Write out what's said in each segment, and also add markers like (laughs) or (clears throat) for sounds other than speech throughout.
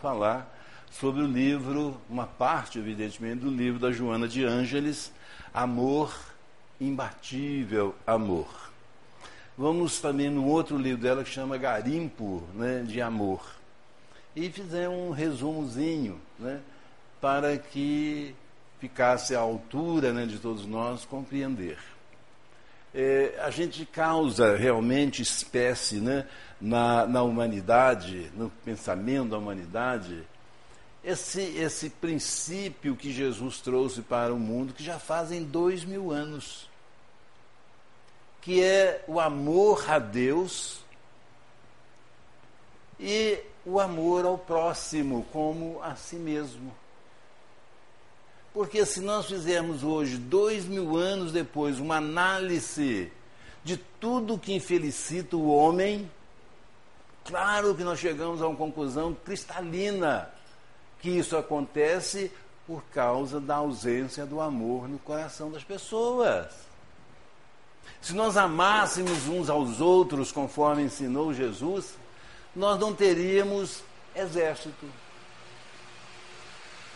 falar sobre o livro, uma parte, evidentemente, do livro da Joana de Ângeles, Amor, Imbatível Amor. Vamos também no outro livro dela que chama Garimpo né, de Amor. E fizemos um resumozinho né, para que ficasse à altura né, de todos nós compreender. É, a gente causa realmente espécie né, na, na humanidade, no pensamento da humanidade, esse, esse princípio que Jesus trouxe para o mundo, que já fazem dois mil anos, que é o amor a Deus e o amor ao próximo como a si mesmo. Porque se nós fizermos hoje, dois mil anos depois, uma análise de tudo que infelicita o homem, claro que nós chegamos a uma conclusão cristalina que isso acontece por causa da ausência do amor no coração das pessoas. Se nós amássemos uns aos outros conforme ensinou Jesus, nós não teríamos exército.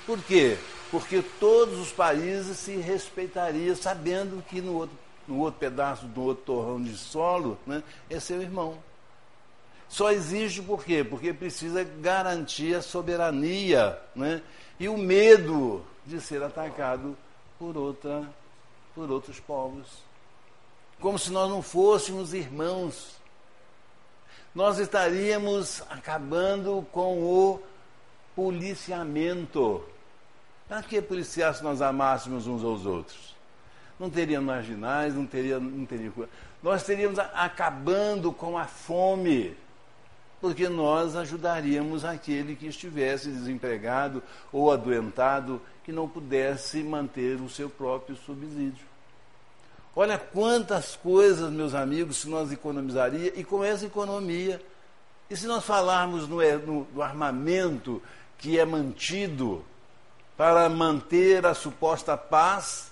Por quê? Porque todos os países se respeitariam, sabendo que no outro, no outro pedaço do outro torrão de solo né, é seu irmão. Só existe por quê? Porque precisa garantir a soberania né? e o medo de ser atacado por, outra, por outros povos. Como se nós não fôssemos irmãos. Nós estaríamos acabando com o policiamento. Para que policiar se nós amássemos uns aos outros? Não teria marginais, não teria. Não teria nós estaríamos acabando com a fome porque nós ajudaríamos aquele que estivesse desempregado ou adoentado, que não pudesse manter o seu próprio subsídio. Olha quantas coisas, meus amigos, se nós economizaria, e com essa economia, e se nós falarmos no, no, no armamento que é mantido para manter a suposta paz,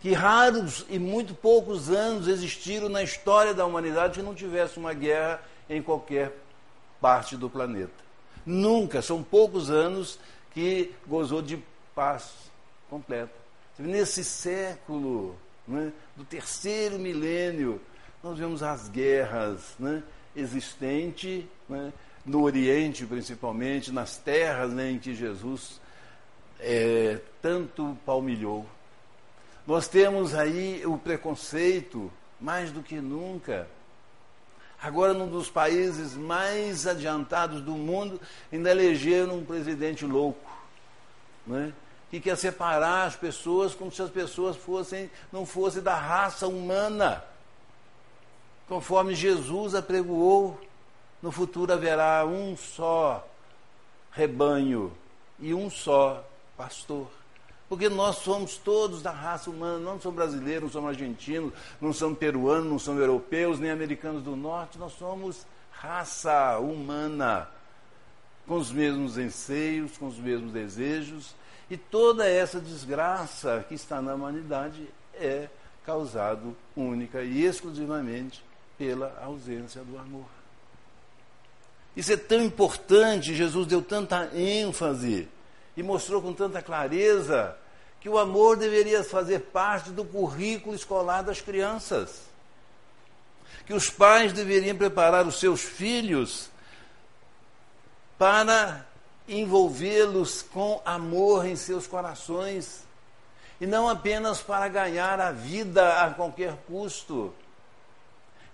que raros e muito poucos anos existiram na história da humanidade que não tivesse uma guerra em qualquer parte do planeta. Nunca, são poucos anos que gozou de paz completa. Nesse século né, do terceiro milênio, nós vemos as guerras né, existentes né, no Oriente, principalmente, nas terras né, em que Jesus é, tanto palmilhou. Nós temos aí o preconceito, mais do que nunca, Agora, num dos países mais adiantados do mundo, ainda elegeram um presidente louco, né? que quer separar as pessoas como se as pessoas fossem, não fossem da raça humana. Conforme Jesus apregoou, no futuro haverá um só rebanho e um só pastor. Porque nós somos todos da raça humana, não somos brasileiros, não somos argentinos, não somos peruanos, não somos europeus, nem americanos do norte, nós somos raça humana, com os mesmos anseios, com os mesmos desejos, e toda essa desgraça que está na humanidade é causado única e exclusivamente pela ausência do amor. Isso é tão importante, Jesus deu tanta ênfase e mostrou com tanta clareza que o amor deveria fazer parte do currículo escolar das crianças. Que os pais deveriam preparar os seus filhos para envolvê-los com amor em seus corações e não apenas para ganhar a vida a qualquer custo.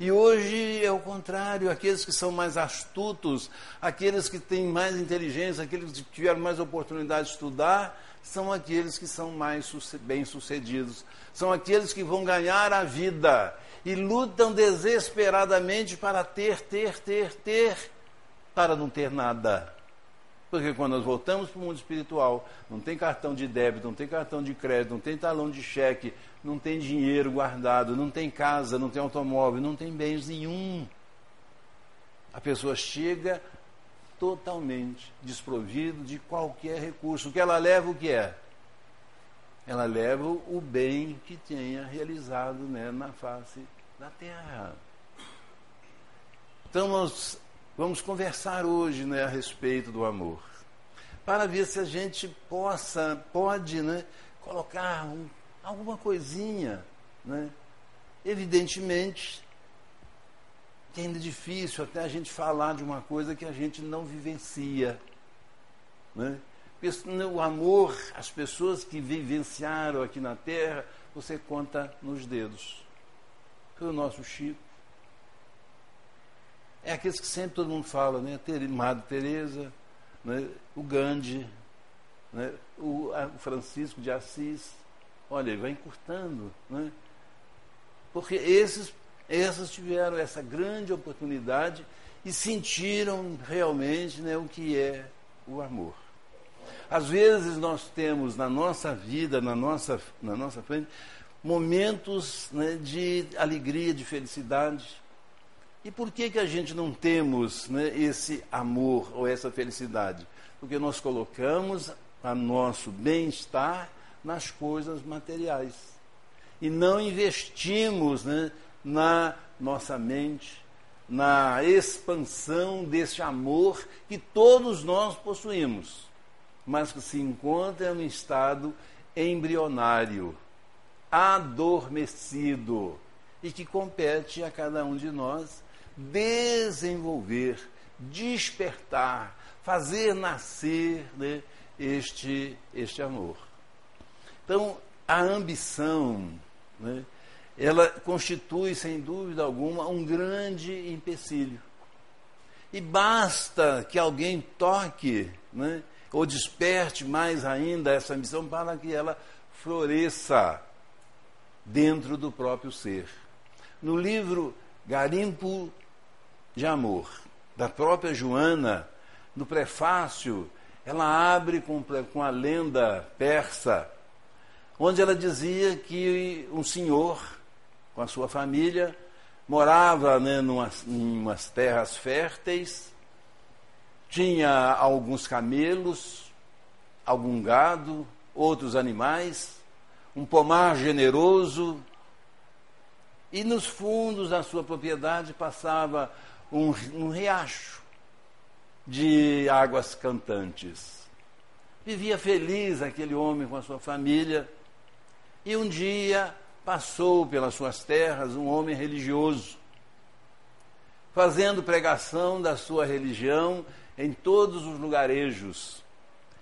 E hoje é o contrário, aqueles que são mais astutos, aqueles que têm mais inteligência, aqueles que tiveram mais oportunidade de estudar, são aqueles que são mais bem-sucedidos. São aqueles que vão ganhar a vida e lutam desesperadamente para ter, ter, ter, ter, para não ter nada. Porque quando nós voltamos para o mundo espiritual, não tem cartão de débito, não tem cartão de crédito, não tem talão de cheque, não tem dinheiro guardado, não tem casa, não tem automóvel, não tem bens nenhum. A pessoa chega totalmente desprovido de qualquer recurso. O que ela leva, o que é? Ela leva o bem que tenha realizado né, na face da terra. Então nós vamos conversar hoje né, a respeito do amor, para ver se a gente possa, pode né, colocar um, alguma coisinha. Né? Evidentemente, que ainda é difícil até a gente falar de uma coisa que a gente não vivencia. Né? O amor, as pessoas que vivenciaram aqui na Terra, você conta nos dedos. Foi o nosso Chico. É aqueles que sempre todo mundo fala, né? Madre Teresa, né? o Gandhi, né? o, Francisco de Assis. Olha, vai encurtando, né? Porque esses, essas tiveram essa grande oportunidade e sentiram realmente né, o que é o amor. Às vezes nós temos na nossa vida, na nossa, na nossa frente, momentos né, de alegria, de felicidade. E por que, que a gente não temos né, esse amor ou essa felicidade? Porque nós colocamos o nosso bem-estar nas coisas materiais. E não investimos né, na nossa mente, na expansão desse amor que todos nós possuímos, mas que se encontra um estado embrionário, adormecido, e que compete a cada um de nós desenvolver, despertar, fazer nascer né, este, este amor. Então, a ambição, né, ela constitui, sem dúvida alguma, um grande empecilho. E basta que alguém toque, né, ou desperte mais ainda essa ambição para que ela floresça dentro do próprio ser. No livro Garimpo de Amor, da própria Joana, no prefácio, ela abre com, com a lenda persa, onde ela dizia que um senhor, com a sua família, morava né, numas, em umas terras férteis, tinha alguns camelos, algum gado, outros animais, um pomar generoso, e nos fundos da sua propriedade passava um, um riacho de águas cantantes. Vivia feliz aquele homem com a sua família, e um dia passou pelas suas terras um homem religioso, fazendo pregação da sua religião em todos os lugarejos.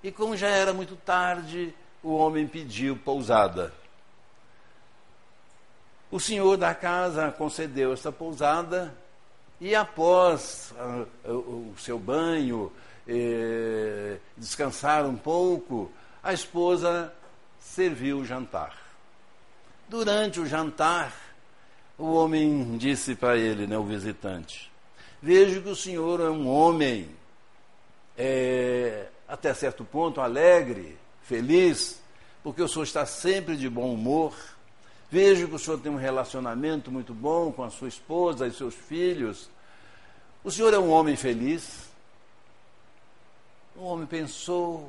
E como já era muito tarde, o homem pediu pousada. O senhor da casa concedeu essa pousada e, após uh, o, seu banho, eh, descansar um pouco, a esposa serviu o jantar. Durante o jantar, o homem disse para ele, né, o visitante: Vejo que o senhor é um homem, é, até certo ponto, alegre, feliz, porque o senhor está sempre de bom humor. Vejo que o senhor tem um relacionamento muito bom com a sua esposa e seus filhos. O senhor é um homem feliz? O homem pensou,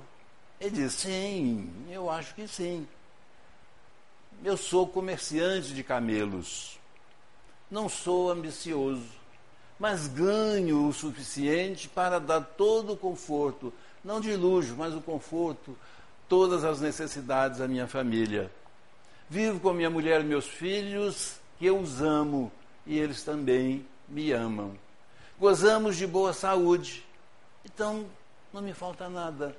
ele disse: Sim, eu acho que sim. Eu sou comerciante de camelos. Não sou ambicioso, mas ganho o suficiente para dar todo o conforto, não de luxo, mas o conforto todas as necessidades da minha família. Vivo com minha mulher e meus filhos, que eu os amo e eles também me amam. Gozamos de boa saúde, então não me falta nada.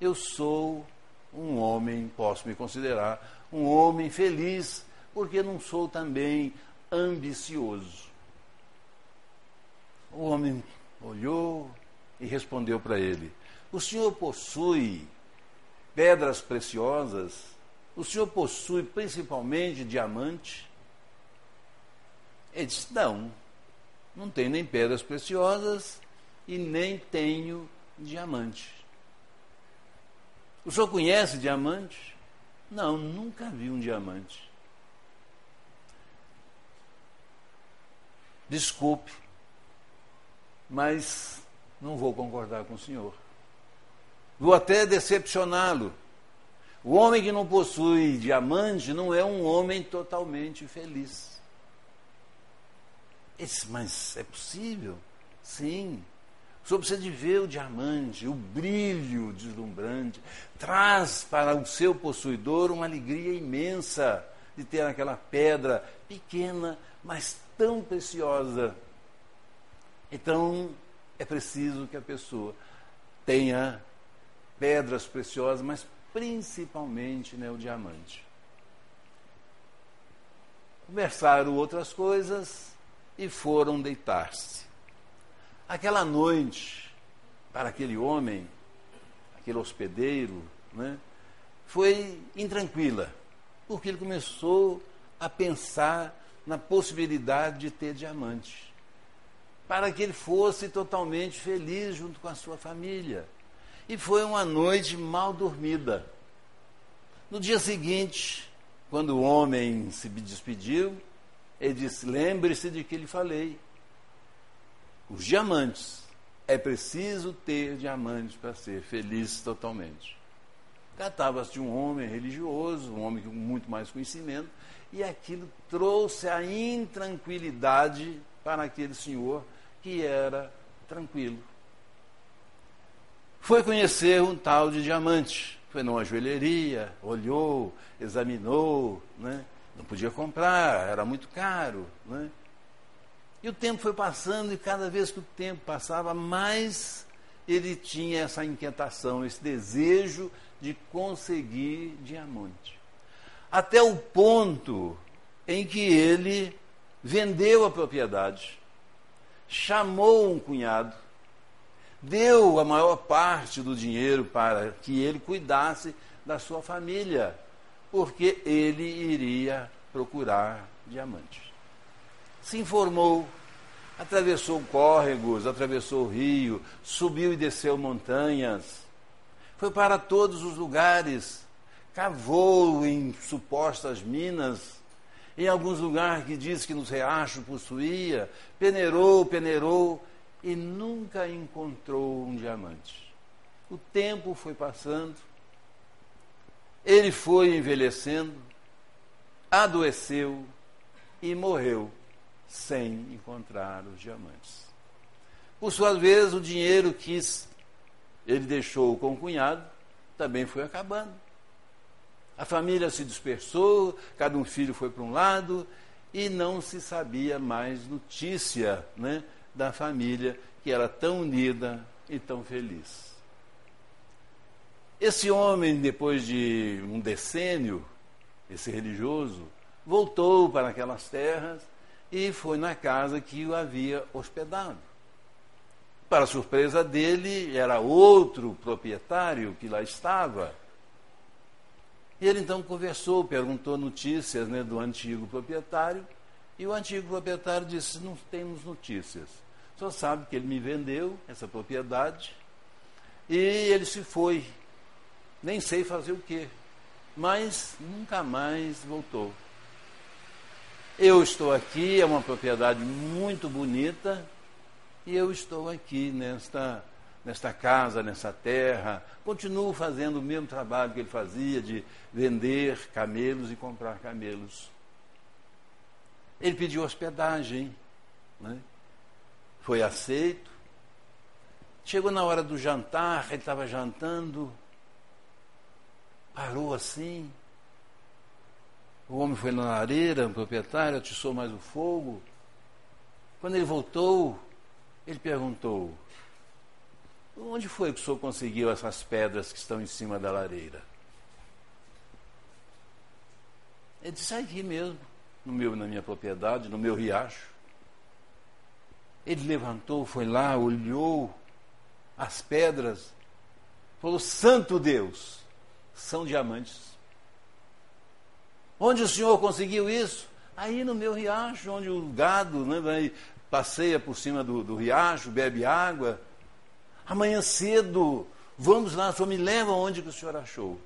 Eu sou um homem, posso me considerar um homem feliz, porque não sou também ambicioso. O homem olhou e respondeu para ele: O senhor possui pedras preciosas? O senhor possui principalmente diamante? Ele disse: Não, não tenho nem pedras preciosas e nem tenho diamante. O senhor conhece diamante? Não, nunca vi um diamante. Desculpe, mas não vou concordar com o senhor. Vou até decepcioná-lo. O homem que não possui diamante não é um homem totalmente feliz. Esse, mas é possível? Sim. O senhor precisa de ver o diamante, o brilho deslumbrante. Traz para o seu possuidor uma alegria imensa de ter aquela pedra pequena, mas tão preciosa. Então, é preciso que a pessoa tenha pedras preciosas, mas principalmente né, o diamante. Conversaram outras coisas e foram deitar-se. Aquela noite, para aquele homem, aquele hospedeiro, né, foi intranquila, porque ele começou a pensar na possibilidade de ter diamante, para que ele fosse totalmente feliz junto com a sua família. E foi uma noite mal dormida. No dia seguinte, quando o homem se despediu, ele disse: Lembre-se de que lhe falei. Os diamantes. É preciso ter diamantes para ser feliz totalmente. Tratava-se de um homem religioso, um homem com muito mais conhecimento, e aquilo trouxe a intranquilidade para aquele senhor que era tranquilo foi conhecer um tal de diamante. Foi numa joalheria, olhou, examinou, né? não podia comprar, era muito caro. Né? E o tempo foi passando, e cada vez que o tempo passava, mais ele tinha essa inquietação, esse desejo de conseguir diamante. Até o ponto em que ele vendeu a propriedade, chamou um cunhado, deu a maior parte do dinheiro para que ele cuidasse da sua família, porque ele iria procurar diamantes. Se informou, atravessou córregos, atravessou o rio, subiu e desceu montanhas, foi para todos os lugares, cavou em supostas minas, em alguns lugares que diz que nos riachos possuía, peneirou, peneirou, e nunca encontrou um diamante. O tempo foi passando, ele foi envelhecendo, adoeceu e morreu sem encontrar os diamantes. Por sua vez, o dinheiro que ele deixou com o cunhado também foi acabando. A família se dispersou, cada um filho foi para um lado e não se sabia mais notícia né, da família que era tão unida e tão feliz. Esse homem, depois de um decênio, esse religioso, voltou para aquelas terras e foi na casa que o havia hospedado. Para surpresa dele, era outro proprietário que lá estava. E ele então conversou, perguntou notícias né, do antigo proprietário, e o antigo proprietário disse: Não temos notícias. Só sabe que ele me vendeu essa propriedade e ele se foi. Nem sei fazer o quê, mas nunca mais voltou. Eu estou aqui, é uma propriedade muito bonita, e eu estou aqui nesta, nesta casa, nessa terra. Continuo fazendo o mesmo trabalho que ele fazia de vender camelos e comprar camelos. Ele pediu hospedagem. Né? foi aceito. Chegou na hora do jantar, ele estava jantando, parou assim. O homem foi na lareira, o proprietário, atiçou mais o fogo. Quando ele voltou, ele perguntou: Onde foi que o senhor conseguiu essas pedras que estão em cima da lareira? Ele disse: Aqui mesmo, no meu, na minha propriedade, no meu riacho. Ele levantou, foi lá, olhou as pedras, falou: Santo Deus, são diamantes. Onde o senhor conseguiu isso? Aí no meu riacho, onde o gado né, vai, passeia por cima do, do riacho, bebe água. Amanhã cedo, vamos lá, só me leva onde que o senhor achou.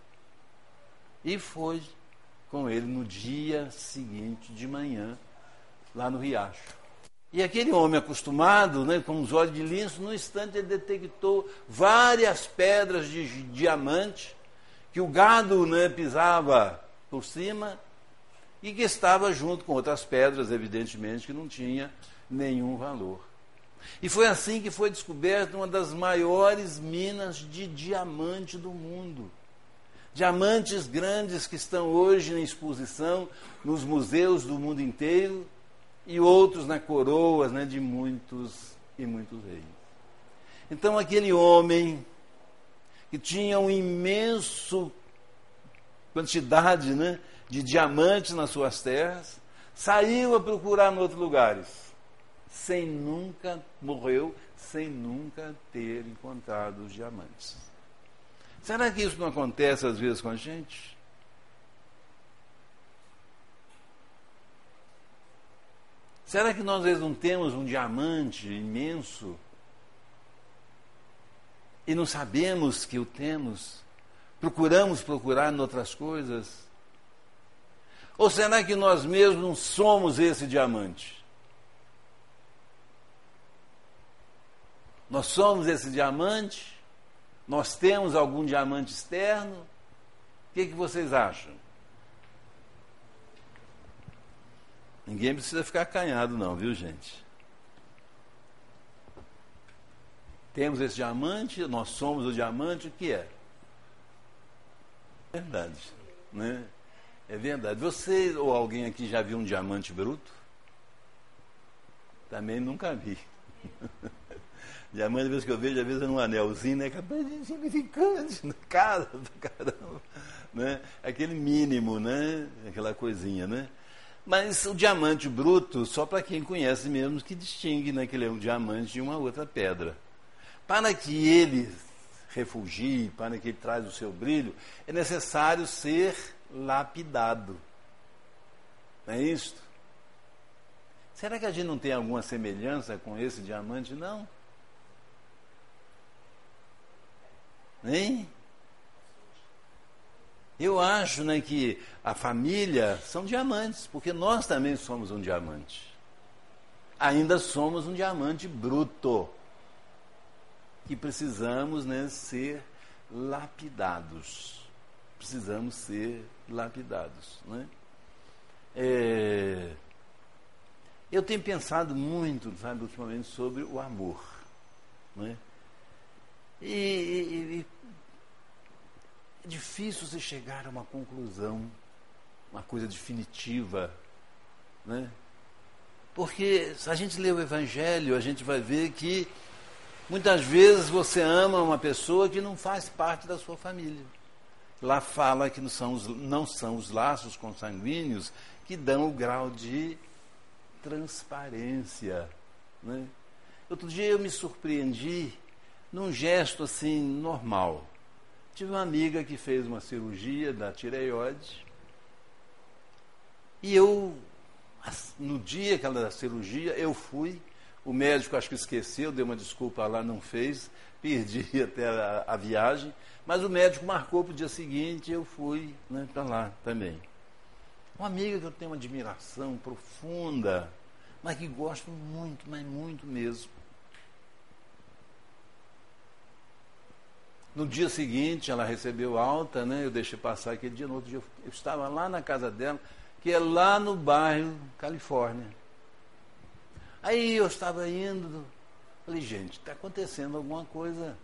E foi com ele no dia seguinte de manhã, lá no riacho. E aquele homem acostumado, né, com os olhos de lince, no instante ele detectou várias pedras de diamante que o gado né, pisava por cima e que estava junto com outras pedras, evidentemente, que não tinha nenhum valor. E foi assim que foi descoberta uma das maiores minas de diamante do mundo. Diamantes grandes que estão hoje em exposição nos museus do mundo inteiro e outros na coroas né, de muitos e muitos reis. Então aquele homem que tinha um imenso quantidade né, de diamantes nas suas terras, saiu a procurar em outros lugares, sem nunca, morreu, sem nunca ter encontrado os diamantes. Será que isso não acontece às vezes com a gente? Será que nós às vezes não temos um diamante imenso e não sabemos que o temos? Procuramos procurar em outras coisas? Ou será que nós mesmos somos esse diamante? Nós somos esse diamante? Nós temos algum diamante externo? O que, que vocês acham? Ninguém precisa ficar acanhado, não, viu, gente? Temos esse diamante, nós somos o diamante, o que é? Verdade, né? É verdade. Você ou alguém aqui já viu um diamante bruto? Também nunca vi. (laughs) diamante, às vezes que eu vejo, às vezes é um anelzinho, né? Capaz de insignificante, na cara do caramba. Né? Aquele mínimo, né? Aquela coisinha, né? Mas o diamante bruto, só para quem conhece mesmo, que distingue né, que ele é um diamante de uma outra pedra. Para que ele refugie, para que ele traz o seu brilho, é necessário ser lapidado. Não é isto? Será que a gente não tem alguma semelhança com esse diamante? Não. Hein? Eu acho né, que a família são diamantes, porque nós também somos um diamante. Ainda somos um diamante bruto, que precisamos né, ser lapidados. Precisamos ser lapidados. Né? É, eu tenho pensado muito, sabe, ultimamente, sobre o amor. Né? E, e, é difícil você chegar a uma conclusão, uma coisa definitiva, né? Porque se a gente lê o Evangelho, a gente vai ver que muitas vezes você ama uma pessoa que não faz parte da sua família. Lá fala que não são os, não são os laços consanguíneos que dão o grau de transparência. Né? Outro dia eu me surpreendi num gesto assim normal. Tive uma amiga que fez uma cirurgia da tireoide. E eu, no dia aquela cirurgia, eu fui. O médico acho que esqueceu, deu uma desculpa lá, não fez. (laughs) Perdi até a, a viagem. Mas o médico marcou para o dia seguinte eu fui né, para lá também. Uma amiga que eu tenho uma admiração profunda, mas que gosto muito, mas muito mesmo. No dia seguinte, ela recebeu alta, né? Eu deixei passar aquele dia. No outro dia, eu estava lá na casa dela, que é lá no bairro Califórnia. Aí eu estava indo, falei, gente, está acontecendo alguma coisa.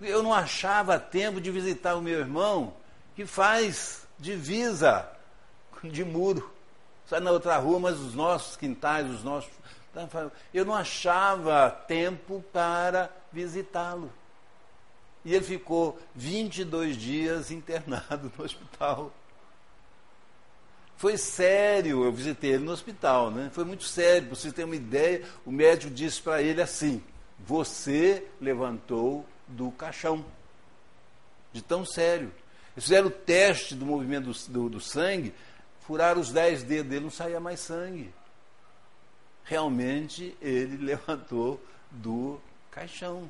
Eu não achava tempo de visitar o meu irmão, que faz divisa de muro. Sai na outra rua, mas os nossos quintais, os nossos. Eu não achava tempo para visitá-lo. E ele ficou 22 dias internado no hospital. Foi sério, eu visitei ele no hospital, né? Foi muito sério, para vocês terem uma ideia, o médico disse para ele assim: Você levantou do caixão. De tão sério. Eles fizeram o teste do movimento do, do, do sangue, furaram os dez dedos dele, não saía mais sangue. Realmente ele (laughs) levantou do caixão.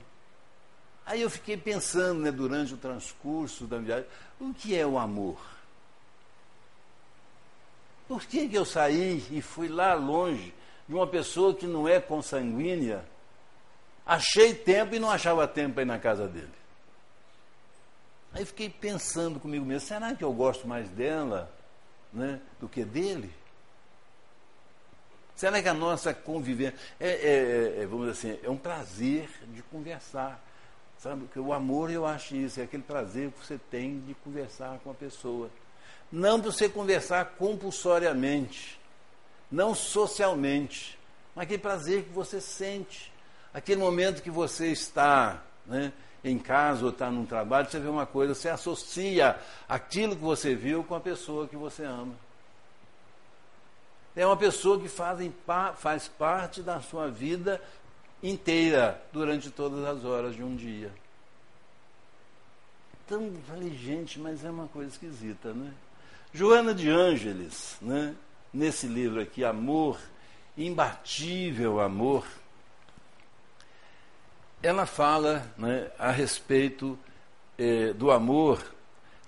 Aí eu fiquei pensando, né, durante o transcurso da viagem, o que é o amor? Por que, que eu saí e fui lá longe de uma pessoa que não é consanguínea? Achei tempo e não achava tempo para ir na casa dele. Aí fiquei pensando comigo mesmo, será que eu gosto mais dela né, do que dele? Será que a nossa convivência. É, é, é, vamos dizer assim, é um prazer de conversar. Sabe? Porque o amor, eu acho isso, é aquele prazer que você tem de conversar com a pessoa. Não para você conversar compulsoriamente, não socialmente, mas aquele prazer que você sente. Aquele momento que você está né, em casa ou está num trabalho, você vê uma coisa, você associa aquilo que você viu com a pessoa que você ama. É uma pessoa que faz, faz parte da sua vida inteira, durante todas as horas de um dia. Então, falei, gente, mas é uma coisa esquisita, né? Joana de Ângeles, né? nesse livro aqui, Amor, Imbatível Amor, ela fala né, a respeito eh, do amor,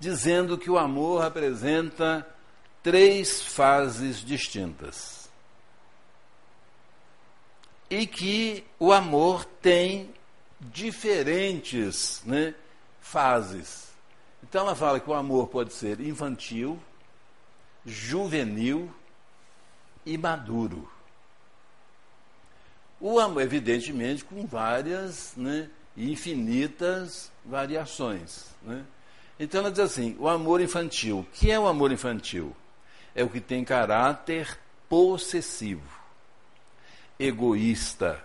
dizendo que o amor apresenta três fases distintas. E que o amor tem diferentes né, fases. Então ela fala que o amor pode ser infantil, juvenil e maduro. O amor, evidentemente, com várias né, infinitas variações. Né? Então ela diz assim: o amor infantil. O que é o amor infantil? É o que tem caráter possessivo, egoísta.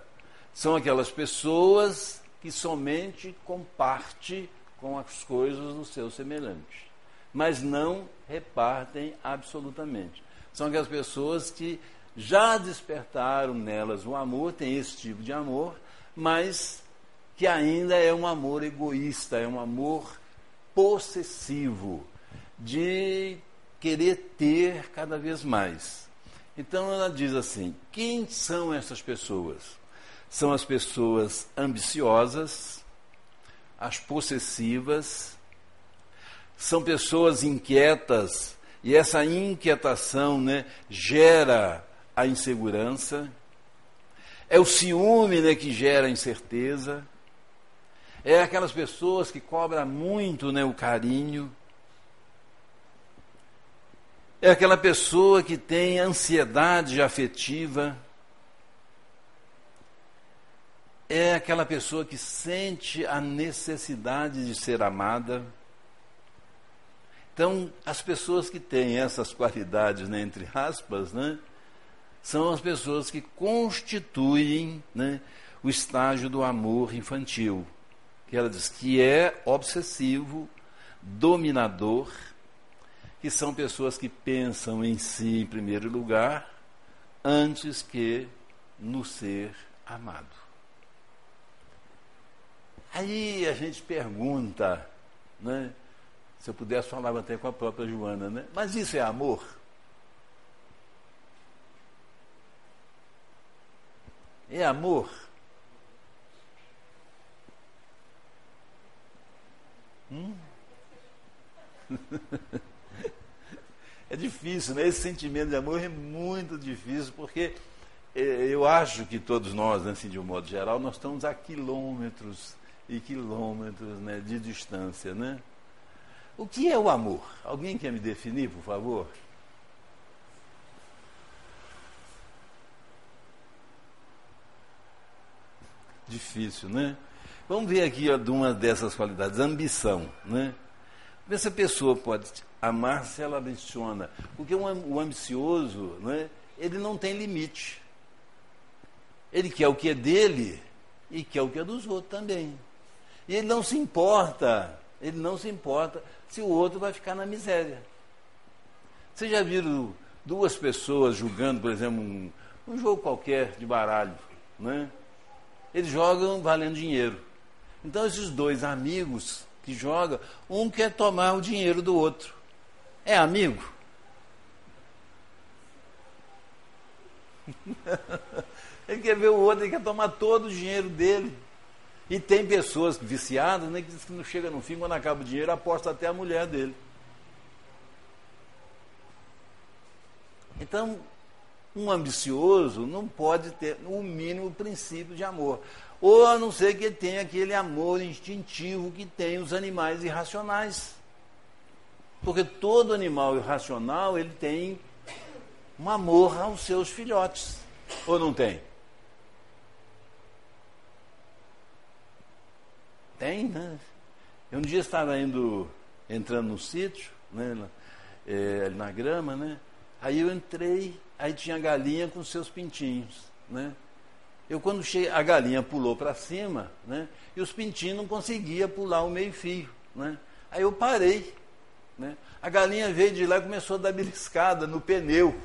São aquelas pessoas que somente compartem com as coisas do seu semelhante, mas não repartem absolutamente. São aquelas pessoas que já despertaram nelas o amor, tem esse tipo de amor, mas que ainda é um amor egoísta, é um amor possessivo, de querer ter cada vez mais. Então ela diz assim: quem são essas pessoas? São as pessoas ambiciosas, as possessivas, são pessoas inquietas, e essa inquietação né, gera a insegurança, é o ciúme né, que gera a incerteza, é aquelas pessoas que cobram muito né, o carinho, é aquela pessoa que tem ansiedade afetiva, é aquela pessoa que sente a necessidade de ser amada. Então, as pessoas que têm essas qualidades, né, entre aspas, né, são as pessoas que constituem né, o estágio do amor infantil, que ela diz que é obsessivo, dominador, que são pessoas que pensam em si em primeiro lugar, antes que no ser amado. Aí a gente pergunta, né? Se eu pudesse falar até com a própria Joana, né? Mas isso é amor? É amor? Hum? (laughs) é difícil, né? Esse sentimento de amor é muito difícil, porque é, eu acho que todos nós, assim, de um modo geral, nós estamos a quilômetros e quilômetros né, de distância, né? O que é o amor? Alguém quer me definir, por favor? Difícil, né? Vamos ver aqui ó, de uma dessas qualidades, ambição, né? Essa pessoa pode amar se ela ambiciona, porque o ambicioso, né, ele não tem limite. Ele quer o que é dele e quer o que é dos outros também. E ele não se importa, ele não se importa se o outro vai ficar na miséria. Vocês já viram duas pessoas jogando, por exemplo, um, um jogo qualquer de baralho, né? eles jogam valendo dinheiro. Então, esses dois amigos que jogam, um quer tomar o dinheiro do outro. É amigo? (laughs) ele quer ver o outro, ele quer tomar todo o dinheiro dele. E tem pessoas viciadas né, que dizem que não chega no fim, quando acaba o dinheiro, aposta até a mulher dele. Então, um ambicioso não pode ter o mínimo princípio de amor. Ou a não ser que tenha aquele amor instintivo que tem os animais irracionais. Porque todo animal irracional ele tem um amor aos seus filhotes. Ou não tem? Tem, né? Eu um dia estava indo, entrando no sítio, né, é, na grama, né? Aí eu entrei, aí tinha a galinha com seus pintinhos, né? Eu quando cheguei, a galinha pulou para cima, né? E os pintinhos não conseguiam pular o meio-fio, né? Aí eu parei, né? A galinha veio de lá e começou a dar beliscada no pneu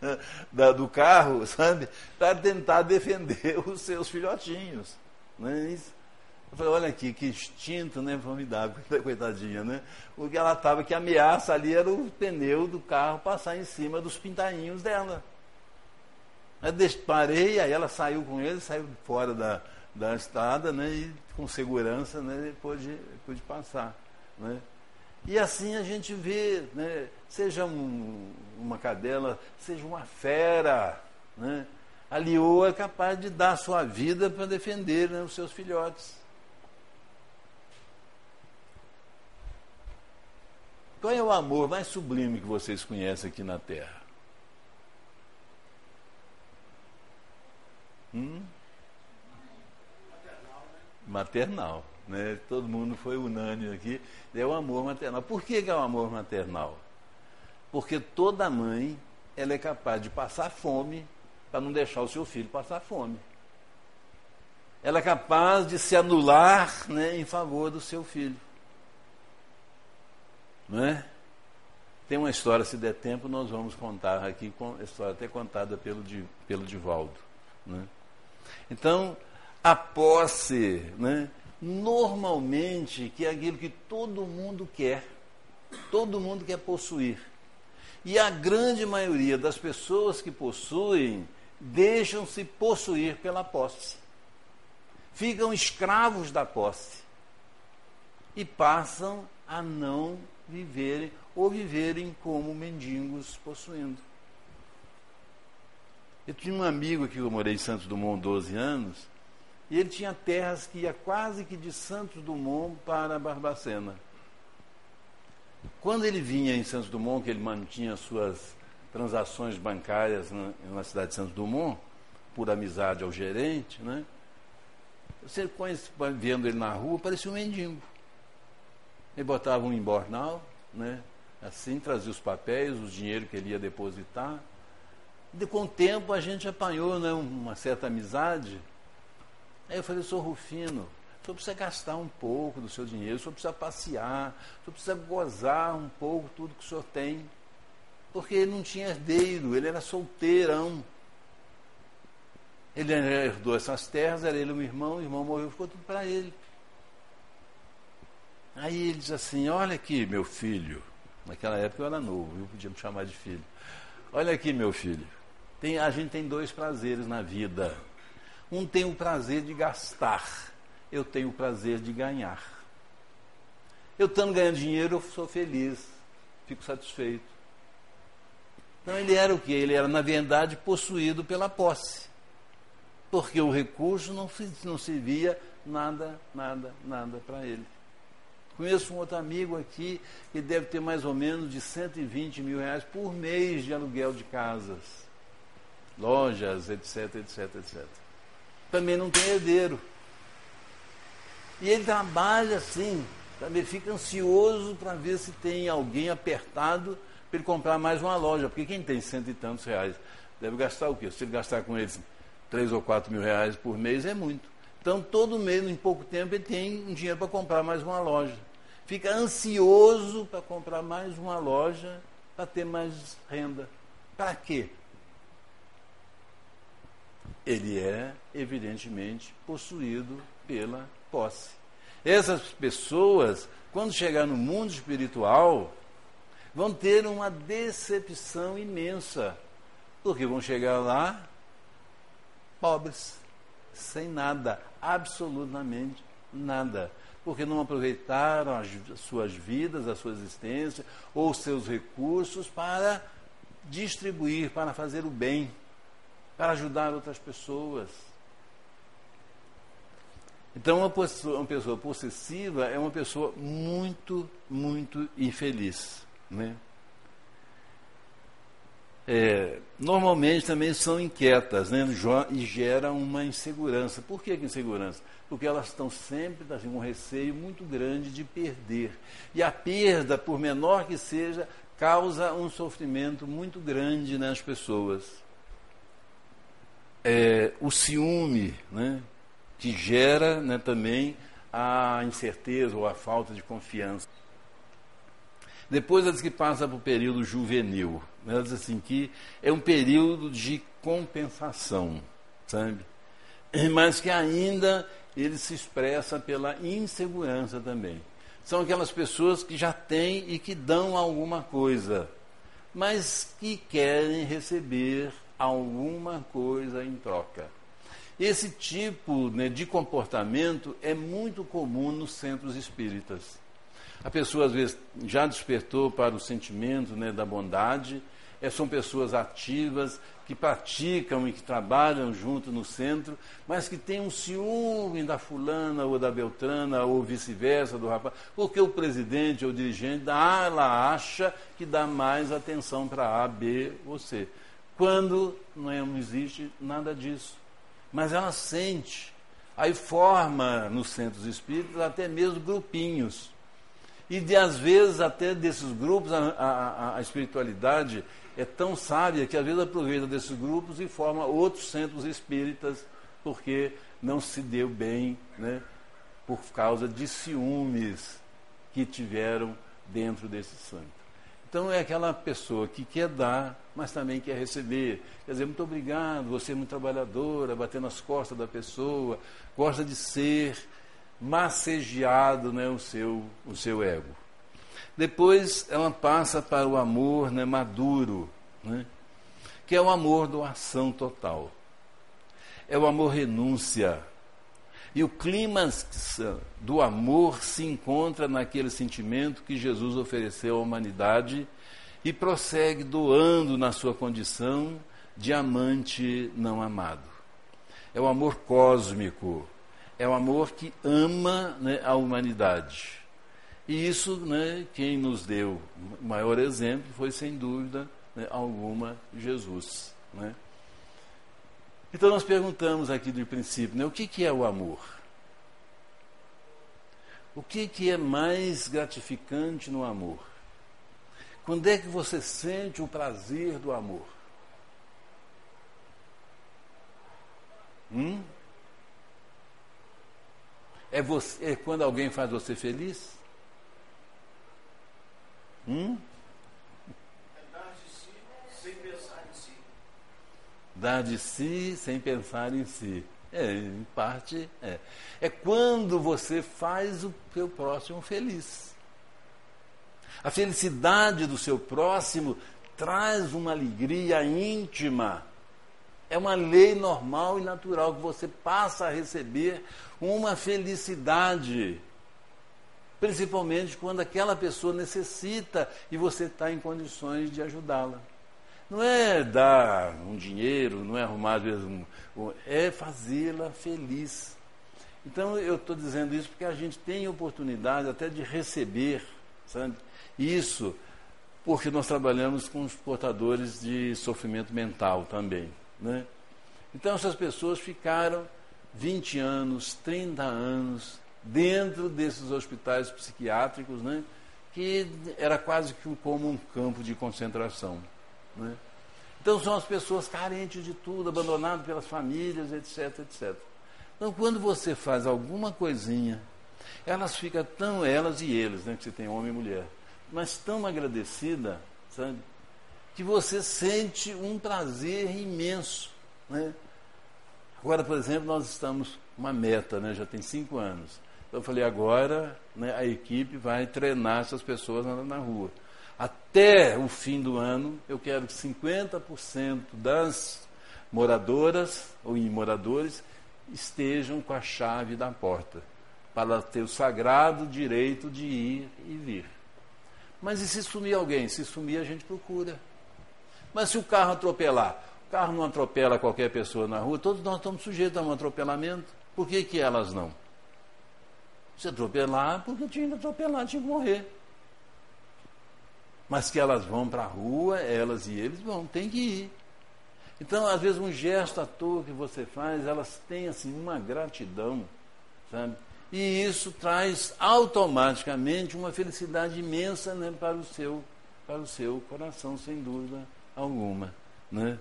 da, da, do carro, (laughs) sabe? Para tentar defender (laughs) os seus filhotinhos, né? Isso. Eu falei, olha aqui, que instinto, né? Formidável, (laughs) coitadinha, né? O que ela estava, que ameaça ali era o pneu do carro passar em cima dos pintainhos dela. Aí parei, aí ela saiu com ele, saiu fora da, da estrada, né? E com segurança, né? Pôde, pôde passar, né? E assim a gente vê, né? Seja um, uma cadela, seja uma fera, né? A leoa é capaz de dar sua vida para defender né, os seus filhotes. Qual é o amor mais sublime que vocês conhecem aqui na Terra? Hum? Maternal, né? Todo mundo foi unânime aqui. É o amor maternal. Por que, que é o amor maternal? Porque toda mãe ela é capaz de passar fome para não deixar o seu filho passar fome. Ela é capaz de se anular né, em favor do seu filho. Não é? Tem uma história, se der tempo, nós vamos contar aqui, a história até contada pelo, pelo Divaldo. Né? Então, a posse, né, normalmente, que é aquilo que todo mundo quer, todo mundo quer possuir. E a grande maioria das pessoas que possuem deixam-se possuir pela posse. Ficam escravos da posse e passam a não viverem ou viverem como mendigos possuindo. Eu tinha um amigo que eu morei em Santos Dumont 12 anos, e ele tinha terras que ia quase que de Santos Dumont para Barbacena. Quando ele vinha em Santos Dumont, que ele mantinha suas transações bancárias na, na cidade de Santos Dumont, por amizade ao gerente, né? Você conhece, vendo ele na rua, parecia um mendigo. Ele botava um embornal, né? assim, trazia os papéis, o dinheiro que ele ia depositar. Com o tempo a gente apanhou né, uma certa amizade. Aí eu falei, sou Rufino, o senhor precisa gastar um pouco do seu dinheiro, o senhor precisa passear, o senhor precisa gozar um pouco tudo que o senhor tem. Porque ele não tinha herdeiro, ele era solteirão. Ele herdou essas terras, era ele o irmão, o irmão morreu, ficou tudo para ele. Aí ele diz assim: Olha aqui, meu filho. Naquela época eu era novo, eu podia me chamar de filho. Olha aqui, meu filho. Tem, a gente tem dois prazeres na vida. Um tem o prazer de gastar, eu tenho o prazer de ganhar. Eu estando ganhando dinheiro, eu sou feliz, fico satisfeito. Então ele era o que? Ele era, na verdade, possuído pela posse. Porque o recurso não, não servia nada, nada, nada para ele. Conheço um outro amigo aqui que deve ter mais ou menos de 120 mil reais por mês de aluguel de casas, lojas, etc, etc, etc. Também não tem herdeiro. E ele trabalha assim, também fica ansioso para ver se tem alguém apertado para ele comprar mais uma loja, porque quem tem cento e tantos reais deve gastar o quê? Se ele gastar com eles três ou quatro mil reais por mês é muito. Então, todo mês, em pouco tempo, ele tem um dinheiro para comprar mais uma loja. Fica ansioso para comprar mais uma loja para ter mais renda. Para quê? Ele é, evidentemente, possuído pela posse. Essas pessoas, quando chegar no mundo espiritual, vão ter uma decepção imensa, porque vão chegar lá pobres, sem nada, absolutamente nada, porque não aproveitaram as suas vidas, a sua existência ou seus recursos para distribuir, para fazer o bem, para ajudar outras pessoas. Então, uma pessoa, uma pessoa possessiva é uma pessoa muito, muito infeliz. Né? É, normalmente também são inquietas né? e gera uma insegurança. Por que, que insegurança? Porque elas estão sempre assim, com um receio muito grande de perder. E a perda, por menor que seja, causa um sofrimento muito grande nas pessoas. É, o ciúme, né? que gera né, também a incerteza ou a falta de confiança. Depois ela diz que passa para o período juvenil. Ela diz assim que é um período de compensação, sabe? (clears throat) Mas que ainda ele se expressa pela insegurança também. São aquelas pessoas que já têm e que dão alguma coisa, mas que querem receber alguma coisa em troca. Esse tipo né, de comportamento é muito comum nos centros espíritas. A pessoa, às vezes, já despertou para o sentimento né, da bondade, é, são pessoas ativas, que praticam e que trabalham junto no centro, mas que têm um ciúme da fulana ou da beltrana, ou vice-versa, do rapaz, porque o presidente ou o dirigente, ah, ela acha que dá mais atenção para A, B ou C. Quando não, não existe nada disso. Mas ela sente. Aí forma nos centros espíritas até mesmo grupinhos e de às vezes até desses grupos, a, a, a, espiritualidade é tão sábia que às vezes aproveita desses grupos e forma outros centros espíritas, porque não se deu bem, né, por causa de ciúmes que tiveram dentro desse santo. Então é aquela pessoa que quer dar, mas também quer receber. Quer dizer, muito obrigado, você é muito trabalhadora, batendo nas costas da pessoa, gosta de ser, massageado né, o, seu, o seu ego. Depois ela passa para o amor né, maduro, né, que é o amor doação total. É o amor renúncia. E o clima do amor se encontra naquele sentimento que Jesus ofereceu à humanidade e prossegue doando na sua condição de amante não amado. É o amor cósmico, é o amor que ama né, a humanidade. E isso, né, quem nos deu o maior exemplo foi, sem dúvida né, alguma, Jesus. Né? Então nós perguntamos aqui do princípio, né, o que, que é o amor? O que, que é mais gratificante no amor? Quando é que você sente o prazer do amor? Hum? É, você, é quando alguém faz você feliz? Hum? É dar de si sem pensar em si. Dar de si sem pensar em si. É, em parte, é. É quando você faz o seu próximo feliz. A felicidade do seu próximo traz uma alegria íntima é uma lei normal e natural que você passa a receber uma felicidade. Principalmente quando aquela pessoa necessita e você está em condições de ajudá-la. Não é dar um dinheiro, não é arrumar mesmo, é fazê-la feliz. Então eu estou dizendo isso porque a gente tem oportunidade até de receber, sabe? Isso porque nós trabalhamos com os portadores de sofrimento mental também. Né? Então essas pessoas ficaram 20 anos, 30 anos dentro desses hospitais psiquiátricos, né? que era quase que como um campo de concentração. Né? Então são as pessoas carentes de tudo, abandonadas pelas famílias, etc, etc. Então quando você faz alguma coisinha, elas ficam tão, elas e eles, né, que você tem homem e mulher, mas tão agradecida, sabe? Que você sente um prazer imenso. Né? Agora, por exemplo, nós estamos uma meta, né? já tem cinco anos. Eu falei, agora né, a equipe vai treinar essas pessoas na, na rua. Até o fim do ano, eu quero que 50% das moradoras ou moradores estejam com a chave da porta, para ter o sagrado direito de ir e vir. Mas e se sumir alguém? Se sumir, a gente procura. Mas se o carro atropelar, o carro não atropela qualquer pessoa na rua, todos nós estamos sujeitos a um atropelamento. Por que, que elas não? Se atropelar, porque tinha que atropelar, tinha que morrer. Mas que elas vão para a rua, elas e eles vão, tem que ir. Então, às vezes, um gesto à toa que você faz, elas têm assim uma gratidão, sabe? E isso traz automaticamente uma felicidade imensa né, para, o seu, para o seu coração, sem dúvida alguma. Né?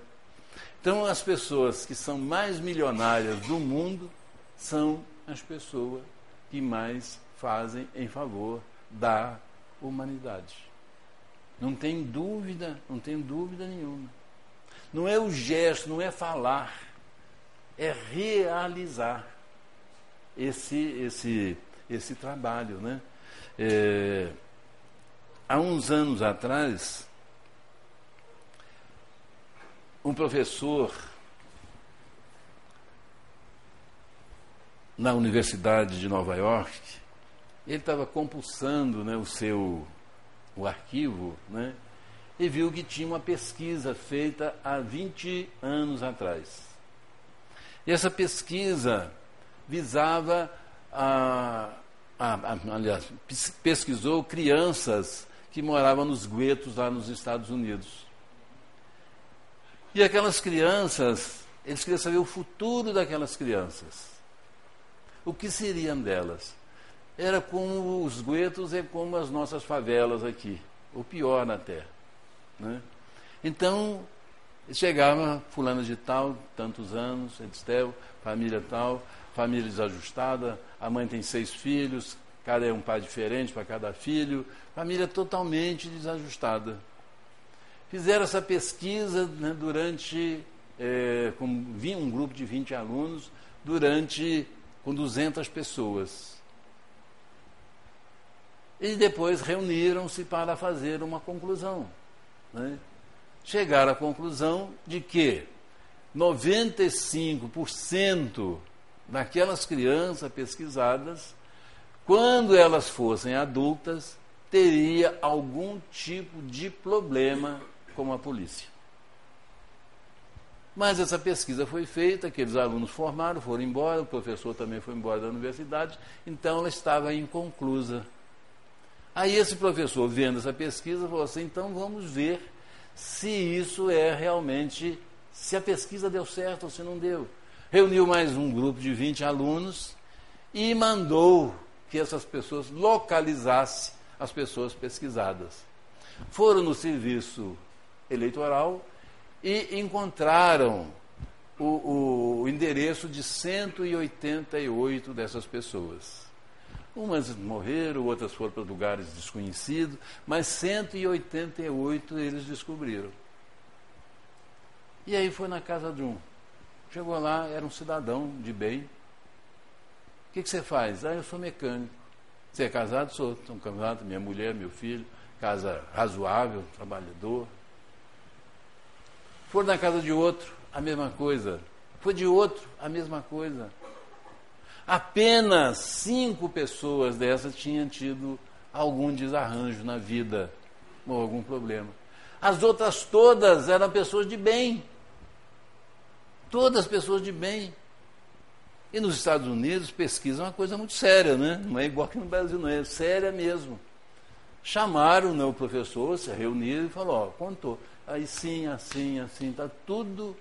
Então, as pessoas que são mais milionárias do mundo são as pessoas que mais fazem em favor da humanidade. Não tem dúvida, não tem dúvida nenhuma. Não é o gesto, não é falar, é realizar esse, esse, esse trabalho. Né? É, há uns anos atrás, um professor na Universidade de Nova York, ele estava compulsando né, o seu o arquivo, né, e viu que tinha uma pesquisa feita há 20 anos atrás. E essa pesquisa visava a, a, a, aliás, pesquisou crianças que moravam nos guetos lá nos Estados Unidos. E aquelas crianças, eles queriam saber o futuro daquelas crianças. O que seriam delas? Era como os guetos e como as nossas favelas aqui, ou pior até. Né? Então, chegava fulano de tal, tantos anos, Edistel, família tal, família desajustada, a mãe tem seis filhos, cada é um pai diferente para cada filho, família totalmente desajustada. Fizeram essa pesquisa né, durante, é, com um grupo de 20 alunos, durante com 200 pessoas. E depois reuniram-se para fazer uma conclusão. Né? Chegaram à conclusão de que 95% daquelas crianças pesquisadas, quando elas fossem adultas, teria algum tipo de problema com a polícia. Mas essa pesquisa foi feita, aqueles alunos formaram, foram embora, o professor também foi embora da universidade, então ela estava inconclusa. Aí esse professor, vendo essa pesquisa, falou assim: então vamos ver se isso é realmente, se a pesquisa deu certo ou se não deu reuniu mais um grupo de 20 alunos e mandou que essas pessoas localizassem as pessoas pesquisadas. Foram no serviço eleitoral e encontraram o, o endereço de 188 dessas pessoas. Umas morreram, outras foram para lugares desconhecidos, mas 188 eles descobriram. E aí foi na casa de um. Chegou lá, era um cidadão de bem. O que, que você faz? Ah, eu sou mecânico. Você é casado? Sou. Sou casado, minha mulher, meu filho. Casa razoável, trabalhador. For na casa de outro, a mesma coisa. Foi de outro, a mesma coisa. Apenas cinco pessoas dessas tinham tido algum desarranjo na vida ou algum problema. As outras todas eram pessoas de bem. Todas pessoas de bem. E nos Estados Unidos, pesquisa é uma coisa muito séria, né? Não é igual aqui no Brasil, não é séria mesmo. Chamaram né, o professor, se reuniram e falou, ó, contou. Aí sim, assim, assim, está tudo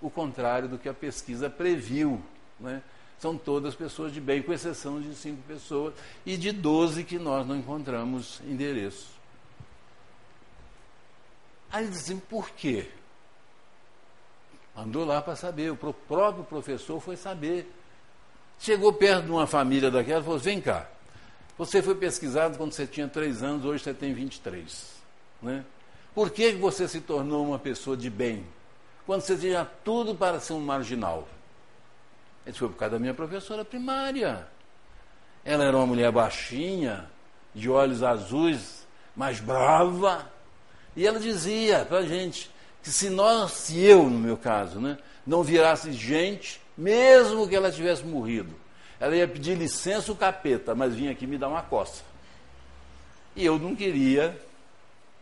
o contrário do que a pesquisa previu. Né? São todas pessoas de bem, com exceção de cinco pessoas e de doze que nós não encontramos endereço. Aí dizem, por quê? Andou lá para saber, o próprio professor foi saber. Chegou perto de uma família daquela e falou: vem cá, você foi pesquisado quando você tinha três anos, hoje você tem 23. Né? Por que você se tornou uma pessoa de bem? Quando você tinha tudo para ser um marginal. Ele foi por causa da minha professora primária. Ela era uma mulher baixinha, de olhos azuis, mais brava. E ela dizia para a gente: que se nós, se eu, no meu caso, né, não virasse gente, mesmo que ela tivesse morrido, ela ia pedir licença o capeta, mas vinha aqui me dar uma coça. E eu não queria,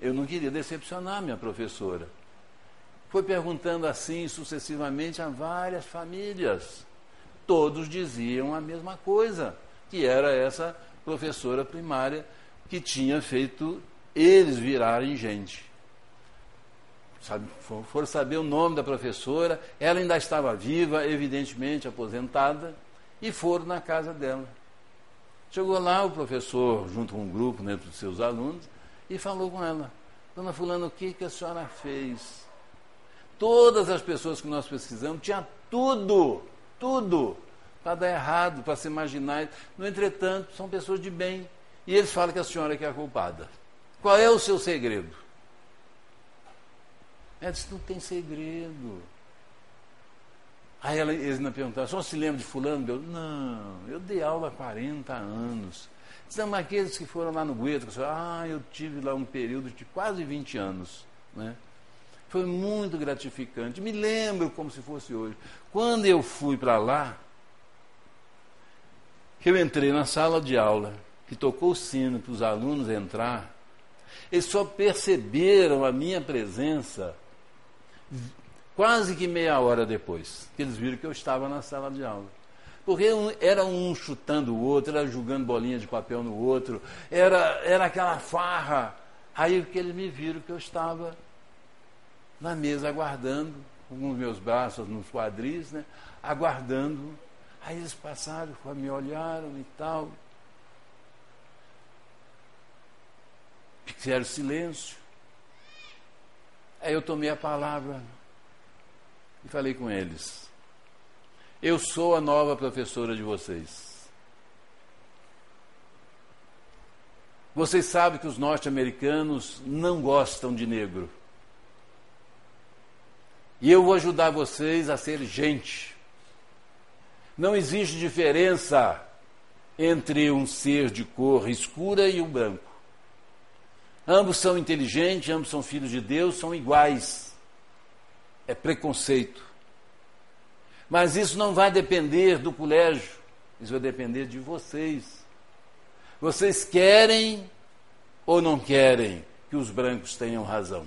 eu não queria decepcionar minha professora. Foi perguntando assim sucessivamente a várias famílias. Todos diziam a mesma coisa, que era essa professora primária que tinha feito eles virarem gente sabe, foram saber o nome da professora, ela ainda estava viva, evidentemente aposentada, e foram na casa dela. Chegou lá o professor, junto com um grupo dentro né, dos seus alunos, e falou com ela: Dona Fulano, o que, que a senhora fez? Todas as pessoas que nós pesquisamos tinha tudo, tudo para dar errado, para se imaginar. No entretanto, são pessoas de bem. E eles falam que a senhora é que é a culpada. Qual é o seu segredo? Ela disse, não tem segredo. Aí ela, eles me perguntaram, só se lembra de fulano? Eu, não, eu dei aula há 40 anos. São aqueles que foram lá no Gueto, que ah, eu tive lá um período de quase 20 anos. Né? Foi muito gratificante. Me lembro como se fosse hoje. Quando eu fui para lá, que eu entrei na sala de aula, que tocou o sino para os alunos entrar, eles só perceberam a minha presença quase que meia hora depois, que eles viram que eu estava na sala de aula. Porque era um chutando o outro, era jogando bolinha de papel no outro, era, era aquela farra. Aí que eles me viram que eu estava na mesa aguardando, com os meus braços nos quadris, né, aguardando. Aí eles passaram, me olharam e tal. Fizeram silêncio. Aí eu tomei a palavra e falei com eles. Eu sou a nova professora de vocês. Vocês sabem que os norte-americanos não gostam de negro. E eu vou ajudar vocês a ser gente. Não existe diferença entre um ser de cor escura e um branco. Ambos são inteligentes, ambos são filhos de Deus, são iguais. É preconceito. Mas isso não vai depender do colégio, isso vai depender de vocês. Vocês querem ou não querem que os brancos tenham razão?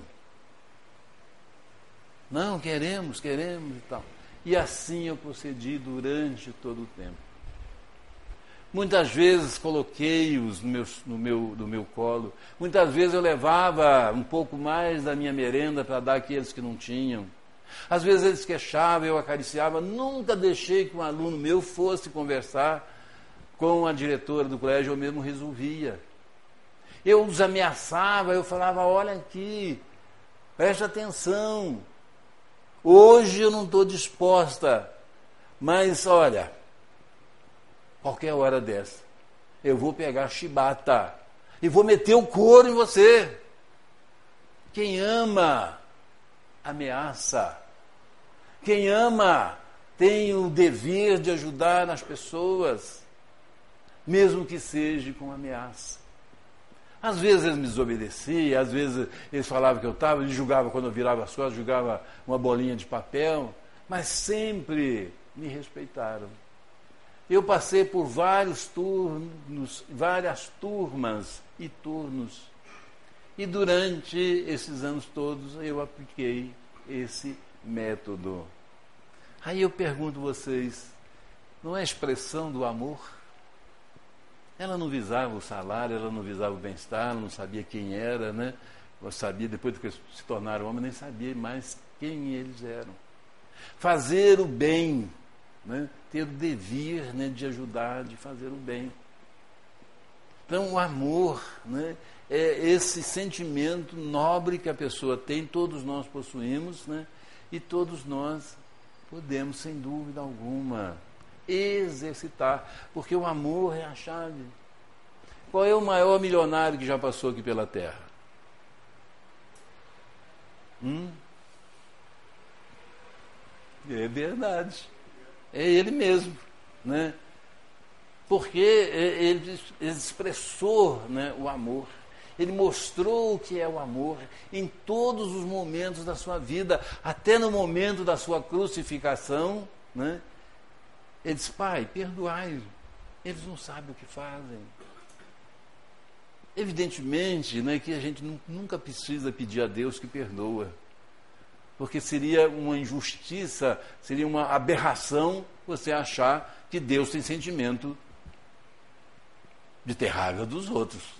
Não, queremos, queremos e tal. E assim eu procedi durante todo o tempo. Muitas vezes coloquei-os no meu, no, meu, no meu colo. Muitas vezes eu levava um pouco mais da minha merenda para dar àqueles que não tinham. Às vezes eles queixavam, eu acariciava. Nunca deixei que um aluno meu fosse conversar com a diretora do colégio, eu mesmo resolvia. Eu os ameaçava, eu falava: olha aqui, preste atenção, Hoje eu não estou disposta, mas olha, qualquer hora dessa, eu vou pegar chibata e vou meter o couro em você. Quem ama, ameaça. Quem ama, tem o dever de ajudar as pessoas, mesmo que seja com ameaça. Às vezes eles me desobedeciam, às vezes eles falavam que eu estava, eles julgavam quando eu virava as costas, julgava uma bolinha de papel, mas sempre me respeitaram. Eu passei por vários turnos, várias turmas e turnos. E durante esses anos todos eu apliquei esse método. Aí eu pergunto vocês, não é expressão do amor? Ela não visava o salário, ela não visava o bem-estar, não sabia quem era, né? Ela sabia, depois que se tornaram homens, nem sabia mais quem eles eram. Fazer o bem, né? ter o dever né, de ajudar, de fazer o bem. Então, o amor né, é esse sentimento nobre que a pessoa tem, todos nós possuímos, né, e todos nós podemos, sem dúvida alguma, exercitar, porque o amor é a chave. Qual é o maior milionário que já passou aqui pela Terra? Hum? É verdade. É ele mesmo, né? Porque ele, ele expressou né, o amor. Ele mostrou o que é o amor em todos os momentos da sua vida, até no momento da sua crucificação, né? Ele diz, pai, perdoai, eles não sabem o que fazem. Evidentemente né, que a gente nunca precisa pedir a Deus que perdoa, porque seria uma injustiça, seria uma aberração você achar que Deus tem sentimento de ter raiva dos outros,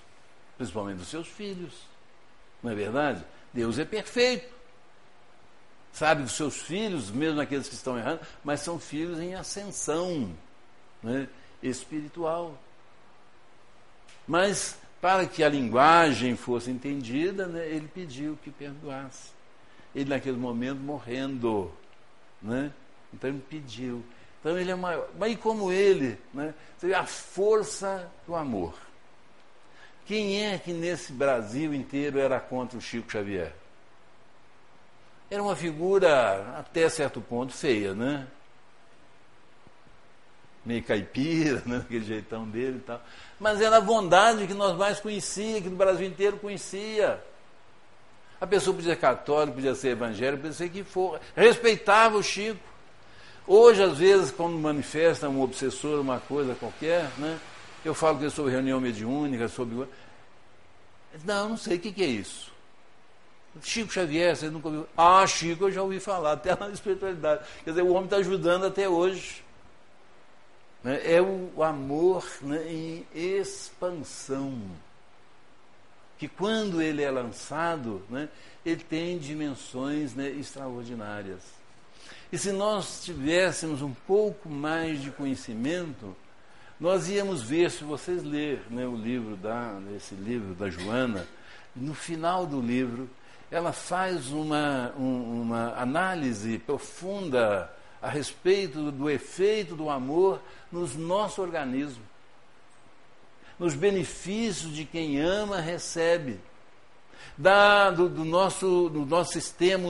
principalmente dos seus filhos. Não é verdade? Deus é perfeito. sabe dos seus filhos, mesmo aqueles que estão errando, mas são filhos em ascensão né, espiritual. Mas para que a linguagem fosse entendida, né, ele pediu que perdoasse. Ele naquele momento morrendo, né? Então ele pediu. Então ele é maior. Mas e como ele, né? A força do amor. Quem é que nesse Brasil inteiro era contra o Chico Xavier? Era uma figura, até certo ponto, feia, né? Meio caipira, (laughs) né? aquele jeitão dele e tal. Mas era a bondade que nós mais conhecíamos, que no Brasil inteiro conhecia. A pessoa podia ser católica, podia ser evangélica, podia ser que for. Respeitava o Chico. Hoje, às vezes, quando manifesta um obsessor, uma coisa qualquer, né? Eu falo que é sobre reunião mediúnica, sobre. Não, não sei o que, que é isso. Chico Xavier, você nunca ouviu? Ah, Chico, eu já ouvi falar, até na espiritualidade. Quer dizer, o homem está ajudando até hoje. Né? É o amor né, em expansão. Que quando ele é lançado, né, ele tem dimensões né, extraordinárias. E se nós tivéssemos um pouco mais de conhecimento, nós íamos ver, se vocês lerem né, o livro da, esse livro da Joana, no final do livro, ela faz uma, um, uma análise profunda a respeito do efeito do amor nos nosso organismo, nos benefícios de quem ama recebe, da, do, do, nosso, do nosso sistema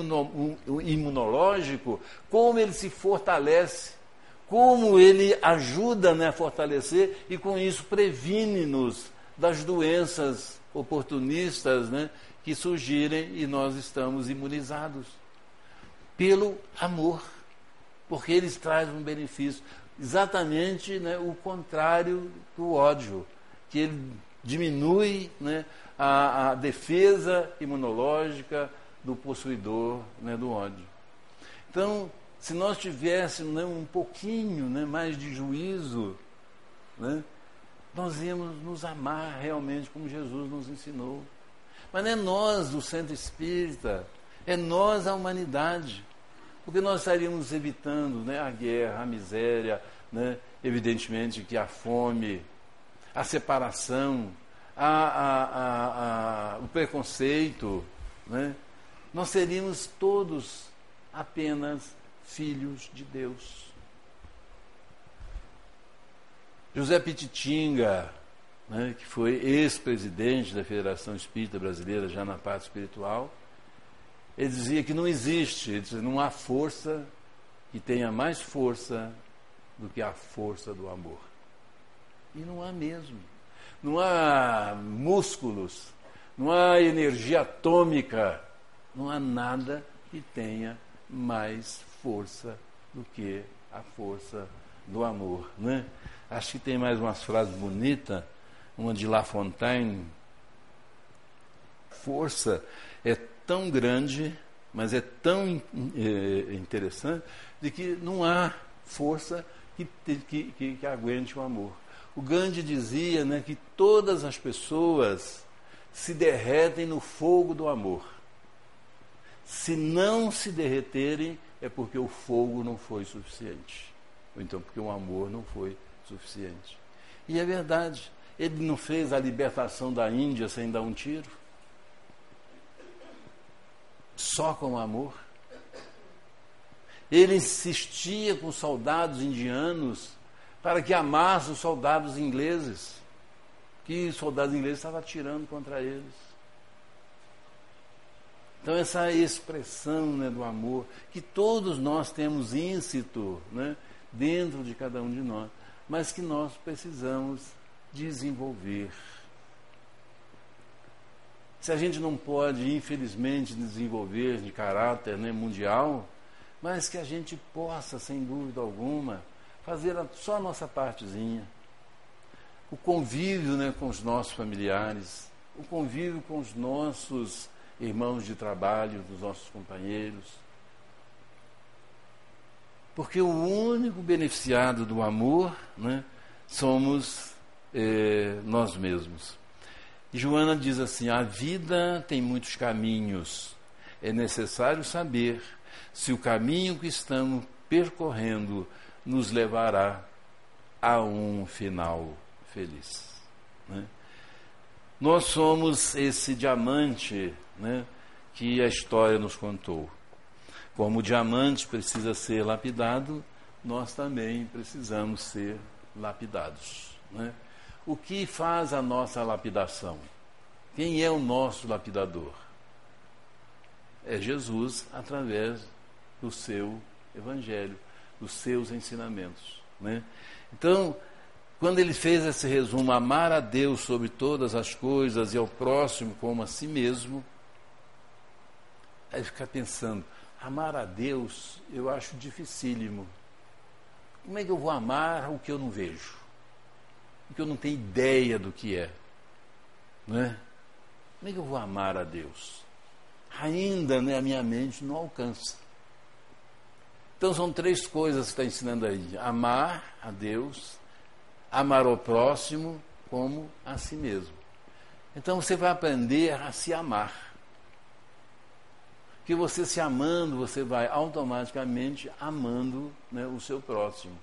imunológico, como ele se fortalece, como ele ajuda né, a fortalecer e com isso previne-nos das doenças oportunistas né, que surgirem e nós estamos imunizados pelo amor, porque eles trazem um benefício, exatamente né, o contrário do ódio, que ele diminui né, a, a, defesa imunológica do possuidor né, do ódio. Então, se nós tivéssemos né, um pouquinho né, mais de juízo, né, nós íamos nos amar realmente como Jesus nos ensinou. Mas não é nós do centro espírita, é nós a humanidade. Porque nós estaríamos evitando né, a guerra, a miséria, né, evidentemente que a fome, a separação, a, a, a, o preconceito. Né? Nós seríamos todos apenas filhos de Deus. José Pititinga, né, que foi ex-presidente da Federação Espírita Brasileira, já na parte espiritual, ele dizia que não existe, ele dizia, não há força que tenha mais força do que a força do amor. E não há mesmo. Não há músculos, não há energia atômica, não há nada que tenha mais força do que a força do amor. Né? Acho que tem mais umas frases bonitas uma de La Fontaine, força é tão grande, mas é tão é, interessante, de que não há força que, que, que, que aguente o amor. O Gandhi dizia né, que todas as pessoas se derretem no fogo do amor. Se não se derreterem, é porque o fogo não foi suficiente. Ou então porque o amor não foi suficiente. E é verdade. Ele não fez a libertação da Índia sem dar um tiro? Só com amor? Ele insistia com os soldados indianos para que amassem os soldados ingleses, que os soldados ingleses estavam atirando contra eles. Então, essa expressão né, do amor, que todos nós temos íncito né, dentro de cada um de nós, mas que nós precisamos desenvolver. Se a gente não pode, infelizmente, desenvolver de caráter né, mundial, mas que a gente possa, sem dúvida alguma, fazer só a nossa partezinha. O convívio né, com os nossos familiares, o convívio com os nossos irmãos de trabalho, dos nossos companheiros. Porque o único beneficiado do amor né, somos é, nós mesmos. Joana diz assim: a vida tem muitos caminhos, é necessário saber se o caminho que estamos percorrendo nos levará a um final feliz. Né? Nós somos esse diamante né, que a história nos contou. Como o diamante precisa ser lapidado, nós também precisamos ser lapidados. Né? O que faz a nossa lapidação? Quem é o nosso lapidador? É Jesus através do seu Evangelho, dos seus ensinamentos. Né? Então, quando ele fez esse resumo, amar a Deus sobre todas as coisas e ao próximo como a si mesmo, aí fica pensando, amar a Deus eu acho dificílimo. Como é que eu vou amar o que eu não vejo? O que eu não tenho ideia do que é? Não é? Como é que eu vou amar a Deus? Ainda né, a minha mente não alcança. Então são três coisas que está ensinando aí: amar a Deus, amar o próximo como a si mesmo. Então você vai aprender a se amar. Que você se amando, você vai automaticamente amando né, o seu próximo.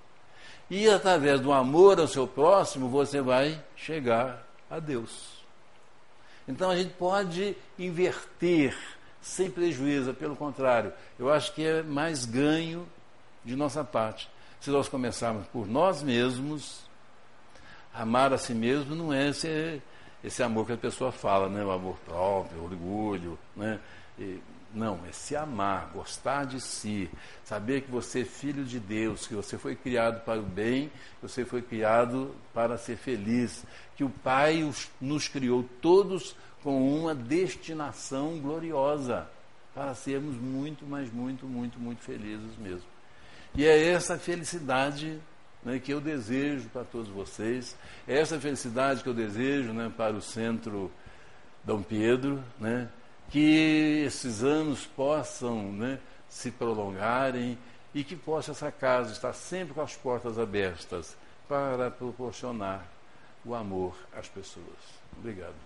E através do amor ao seu próximo, você vai chegar a Deus. Então a gente pode inverter sem prejuízo, pelo contrário, eu acho que é mais ganho de nossa parte. Se nós começarmos por nós mesmos, amar a si mesmo não é esse, esse amor que a pessoa fala, né? o amor próprio, o orgulho. Né? E, não, é se amar, gostar de si, saber que você é filho de Deus, que você foi criado para o bem, que você foi criado para ser feliz, que o Pai nos criou todos com uma destinação gloriosa, para sermos muito, mas muito, muito, muito felizes mesmo. E é essa felicidade né, que eu desejo para todos vocês, é essa felicidade que eu desejo né, para o Centro Dom Pedro, né, que esses anos possam né, se prolongarem e que possa essa casa estar sempre com as portas abertas para proporcionar o amor às pessoas. Obrigado.